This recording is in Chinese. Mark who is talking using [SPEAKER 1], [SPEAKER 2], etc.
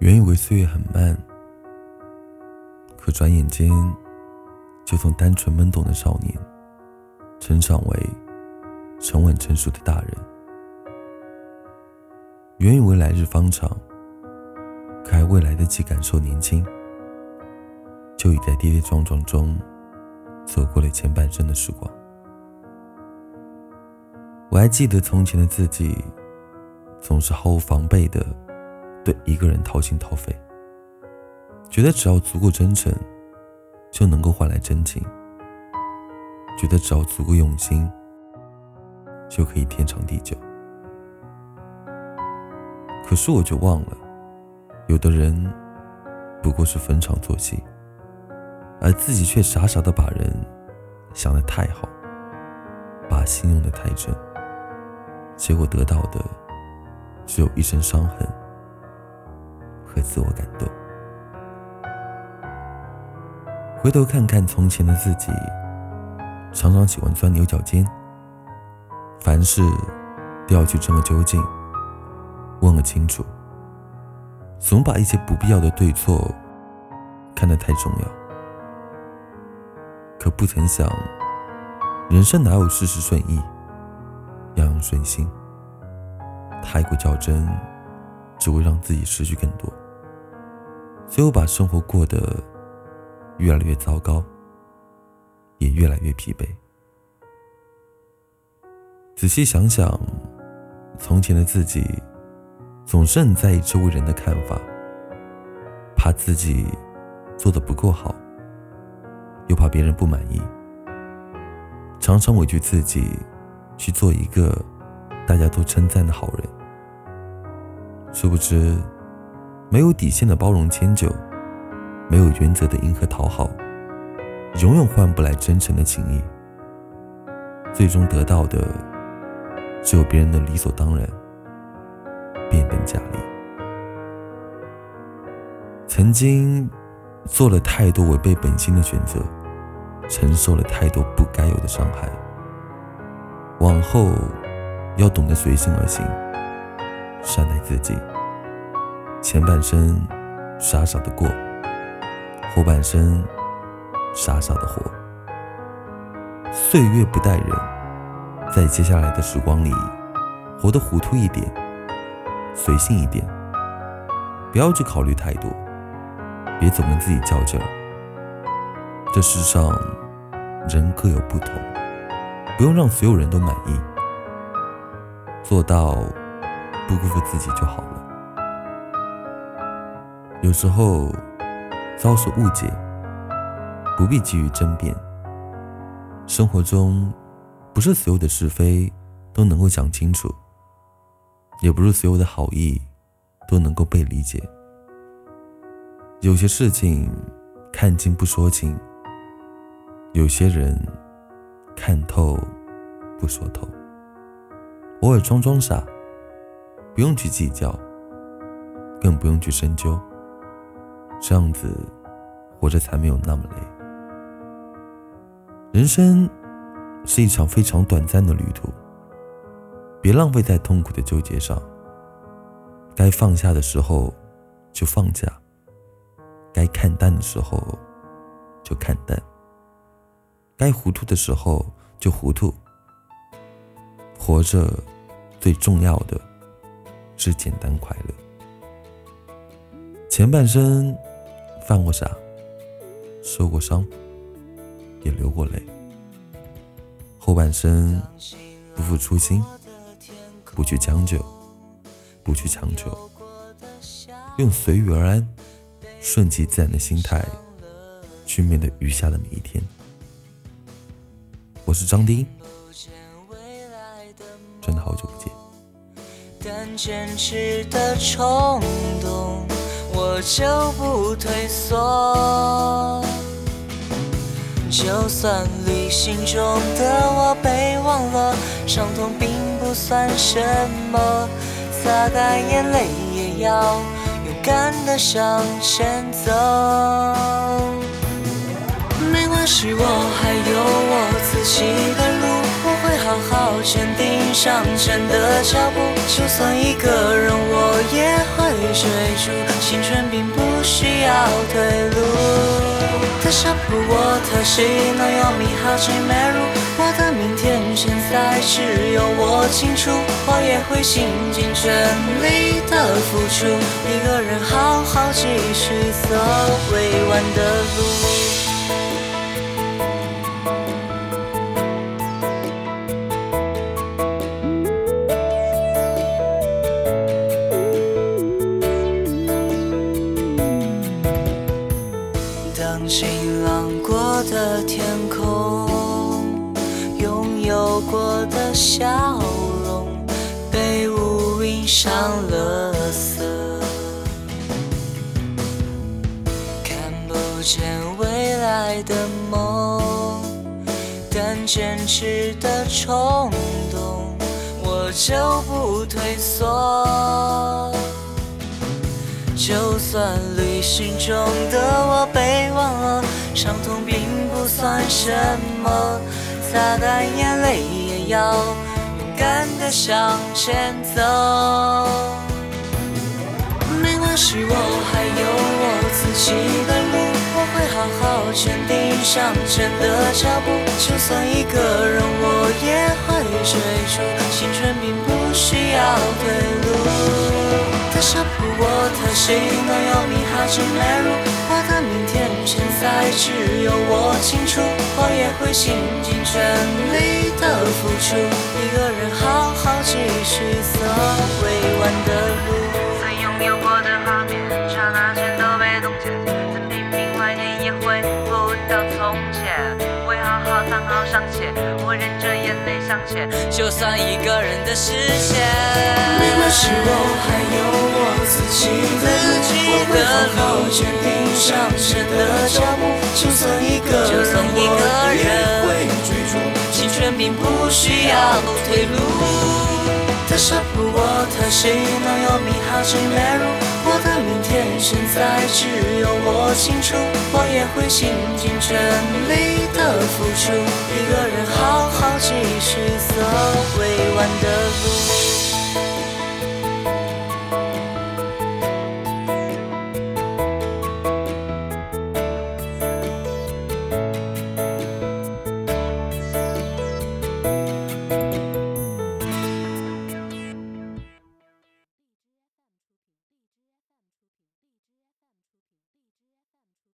[SPEAKER 1] 原以为岁月很慢，可转眼间就从单纯懵懂的少年，成长为沉稳成熟的大人。原以为来日方长，可还未来得及感受年轻，就已在跌跌撞撞中走过了前半生的时光。我还记得从前的自己，总是毫无防备的。对一个人掏心掏肺，觉得只要足够真诚，就能够换来真情；觉得只要足够用心，就可以天长地久。可是我就忘了，有的人不过是逢场作戏，而自己却傻傻的把人想得太好，把心用得太真，结果得到的只有一身伤痕。和自我感动。回头看看从前的自己，常常喜欢钻牛角尖，凡事都要去争个究竟，问个清楚，总把一些不必要的对错看得太重要。可不曾想，人生哪有事事顺意，样样顺心？太过较真。只会让自己失去更多，最后把生活过得越来越糟糕，也越来越疲惫。仔细想想，从前的自己总是很在意周围人的看法，怕自己做的不够好，又怕别人不满意，常常委屈自己去做一个大家都称赞的好人。殊不知，没有底线的包容迁就，没有原则的迎合讨好，永远换不来真诚的情谊。最终得到的，只有别人的理所当然、变本加厉。曾经做了太多违背本心的选择，承受了太多不该有的伤害。往后要懂得随心而行。善待自己，前半生傻傻的过，后半生傻傻的活。岁月不待人，在接下来的时光里，活得糊涂一点，随性一点，不要去考虑太多，别总跟自己较劲儿。这世上人各有不同，不用让所有人都满意，做到。不辜负自己就好了。有时候遭受误解，不必急于争辩。生活中，不是所有的是非都能够讲清楚，也不是所有的好意都能够被理解。有些事情看清不说清，有些人看透不说透，偶尔装装傻。不用去计较，更不用去深究，这样子活着才没有那么累。人生是一场非常短暂的旅途，别浪费在痛苦的纠结上。该放下的时候就放下，该看淡的时候就看淡，该糊涂的时候就糊涂。活着最重要的。是简单快乐。前半生犯过傻，受过伤，也流过泪。后半生不负初心，不去将就，不去强求，用随遇而安、顺其自然的心态去面对余下的每一天。我是张丁，真的好久不见。
[SPEAKER 2] 但坚持的冲动，我就不退缩。就算旅行中的我被忘了，伤痛并不算什么，擦干眼泪也要勇敢的向前走。没关系，我还有我自己的，好好坚定。向前的脚步。就算一个人，我也会追逐。青春并不需要退路。特沙普，我特西诺有米好奇美如。我的明天现在只有我清楚。我也会倾尽全力的付出。一个人好好继续走未完的路。的天空，拥有过的笑容，被乌云上了色，看不见未来的梦，但坚持的冲动，我就不退缩。就算旅行中的我被忘了，伤痛别算什么，擦干眼泪也要勇敢的向前走。没关系，我还有我自己的路，我会好好坚定向前的脚步。就算一个人，我也会追逐。青春并不需要退路。特沙普，我特西诺有米哈吉美如。我的明天现在只有我清楚。我也会倾尽全力的付出。一个人好好继续走未完的路。
[SPEAKER 3] 曾拥有过的画面，刹那间都被冻结。曾拼命怀念，也回不到从前。会好好藏好尚且，我认真向前。
[SPEAKER 2] 就算一个人的视线，
[SPEAKER 4] 没关系，我还有我自己的路，我会好好坚定向前的脚步。就算一个人，
[SPEAKER 2] 就算一个
[SPEAKER 4] 我也
[SPEAKER 2] 人
[SPEAKER 4] 会追逐。
[SPEAKER 2] 青春并不需要退路。特沙普，我特西诺有美好奇美如。我的明天现在只有我清楚。我也会倾尽全力的付出。一个人好好继续走未完的路。